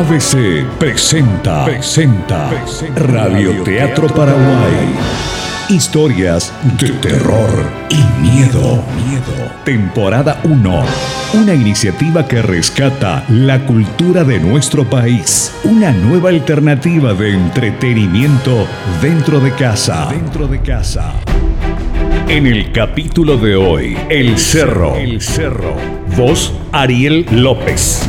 ABC presenta, presenta, Radio Teatro Paraguay. Historias de terror y miedo. Temporada 1. Una iniciativa que rescata la cultura de nuestro país. Una nueva alternativa de entretenimiento dentro de casa. Dentro de casa. En el capítulo de hoy, El Cerro. El Cerro. Voz Ariel López.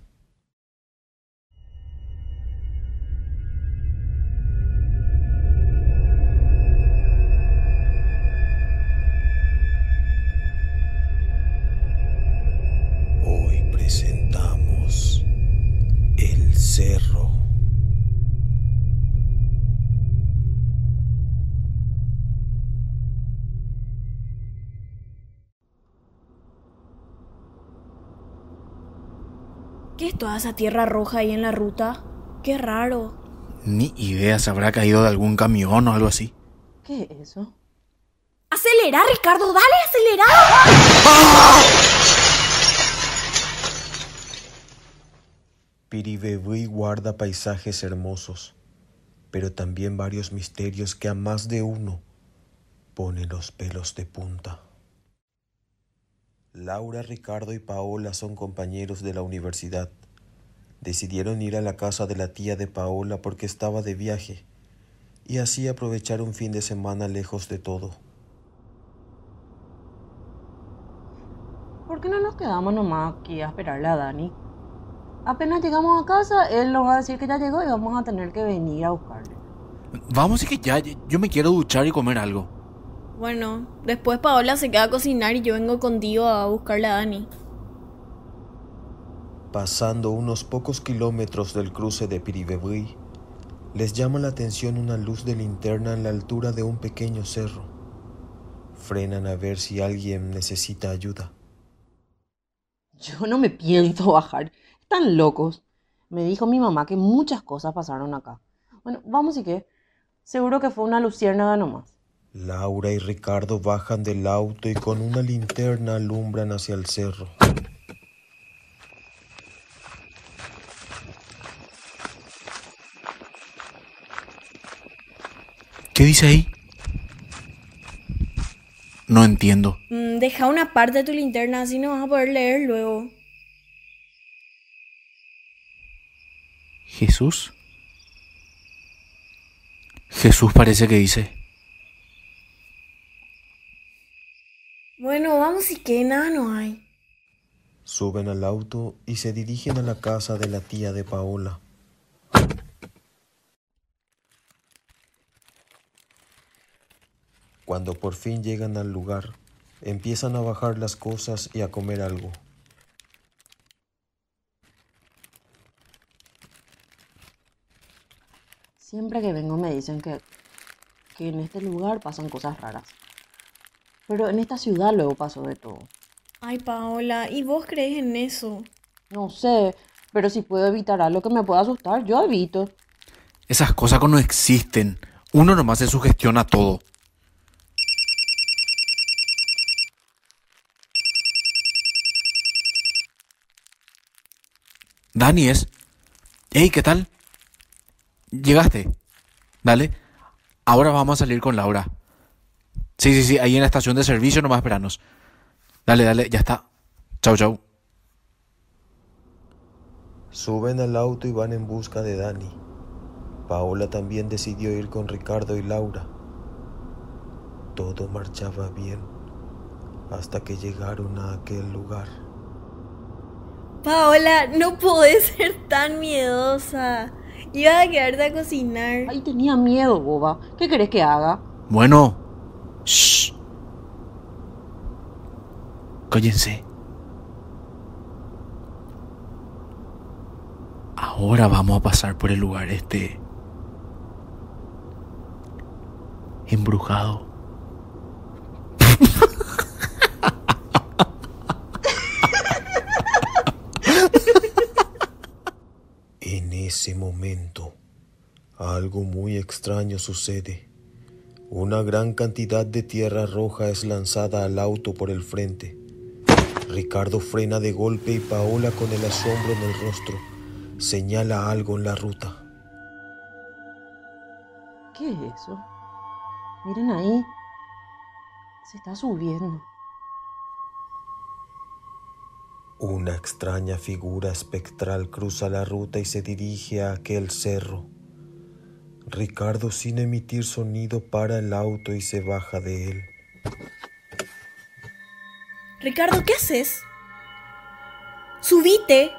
Hoy presentamos El Cerro. ¿Qué es toda esa tierra roja ahí en la ruta? Qué raro. Ni idea, se habrá caído de algún camión o algo así. ¿Qué es eso? ¡Acelera, Ricardo! ¡Dale, acelera! Piribebuy guarda paisajes hermosos, pero también varios misterios que a más de uno pone los pelos de punta. Laura, Ricardo y Paola son compañeros de la universidad. Decidieron ir a la casa de la tía de Paola porque estaba de viaje y así aprovechar un fin de semana lejos de todo. ¿Por qué no nos quedamos nomás aquí a esperarle a Dani? Apenas llegamos a casa, él nos va a decir que ya llegó y vamos a tener que venir a buscarle. Vamos y que ya, yo me quiero duchar y comer algo. Bueno, después Paola se queda a cocinar y yo vengo contigo a buscarle a Dani. Pasando unos pocos kilómetros del cruce de Piribebuy, les llama la atención una luz de linterna en la altura de un pequeño cerro. Frenan a ver si alguien necesita ayuda. Yo no me pienso bajar. Están locos. Me dijo mi mamá que muchas cosas pasaron acá. Bueno, vamos y qué. Seguro que fue una luciérnaga nomás. Laura y Ricardo bajan del auto y con una linterna alumbran hacia el cerro. ¿Qué dice ahí? No entiendo. Mm, deja una parte de tu linterna, así no vas a poder leer luego. ¿Jesús? Jesús parece que dice. Bueno, vamos y que nada no hay. Suben al auto y se dirigen a la casa de la tía de Paola. Cuando por fin llegan al lugar, empiezan a bajar las cosas y a comer algo. Siempre que vengo me dicen que, que en este lugar pasan cosas raras. Pero en esta ciudad luego pasó de todo. Ay, Paola, ¿y vos crees en eso? No sé, pero si puedo evitar algo que me pueda asustar, yo evito. Esas cosas no existen. Uno nomás se sugestiona todo. Dani es. Hey, ¿qué tal? ¿Llegaste? Dale. Ahora vamos a salir con Laura. Sí, sí, sí, ahí en la estación de servicio nomás esperanos. Dale, dale, ya está. Chau, chau. Suben al auto y van en busca de Dani. Paola también decidió ir con Ricardo y Laura. Todo marchaba bien hasta que llegaron a aquel lugar. Paola, no podés ser tan miedosa. Ibas a quedarte a cocinar. Ay, tenía miedo, boba. ¿Qué querés que haga? Bueno. Shh. Cállense. Ahora vamos a pasar por el lugar este embrujado. ese momento, algo muy extraño sucede. Una gran cantidad de tierra roja es lanzada al auto por el frente. Ricardo frena de golpe y Paola con el asombro en el rostro señala algo en la ruta. ¿Qué es eso? Miren ahí. Se está subiendo. Una extraña figura espectral cruza la ruta y se dirige a aquel cerro. Ricardo, sin emitir sonido, para el auto y se baja de él. Ricardo, ¿qué haces? Subite.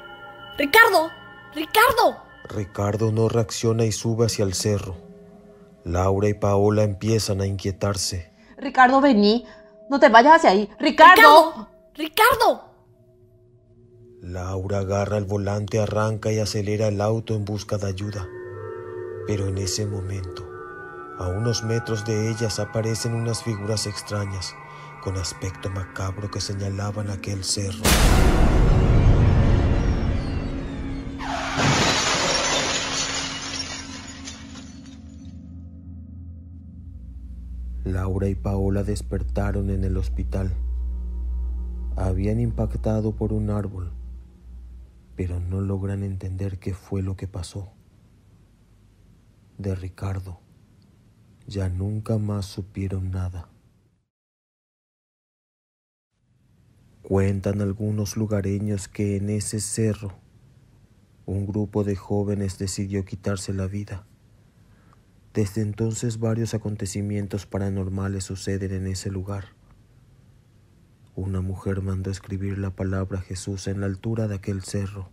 Ricardo, Ricardo. Ricardo no reacciona y sube hacia el cerro. Laura y Paola empiezan a inquietarse. Ricardo, vení. No te vayas hacia ahí. Ricardo. Ricardo. Ricardo. Laura agarra el volante, arranca y acelera el auto en busca de ayuda. Pero en ese momento, a unos metros de ellas aparecen unas figuras extrañas con aspecto macabro que señalaban aquel cerro. Laura y Paola despertaron en el hospital. Habían impactado por un árbol, pero no logran entender qué fue lo que pasó. De Ricardo ya nunca más supieron nada. Cuentan algunos lugareños que en ese cerro un grupo de jóvenes decidió quitarse la vida. Desde entonces varios acontecimientos paranormales suceden en ese lugar. Una mujer mandó escribir la palabra Jesús en la altura de aquel cerro,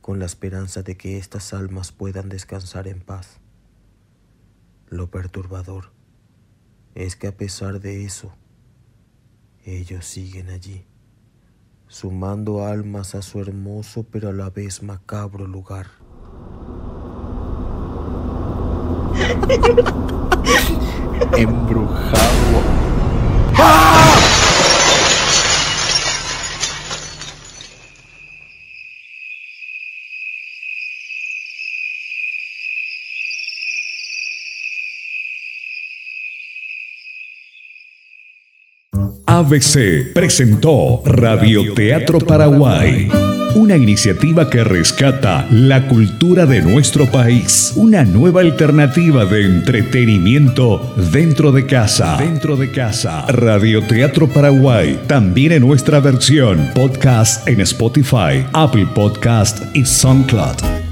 con la esperanza de que estas almas puedan descansar en paz. Lo perturbador es que a pesar de eso, ellos siguen allí, sumando almas a su hermoso pero a la vez macabro lugar. Embrujado. ABC presentó Radioteatro Paraguay, una iniciativa que rescata la cultura de nuestro país, una nueva alternativa de entretenimiento dentro de casa. Dentro de casa. Radioteatro Paraguay, también en nuestra versión podcast en Spotify, Apple Podcast y SoundCloud.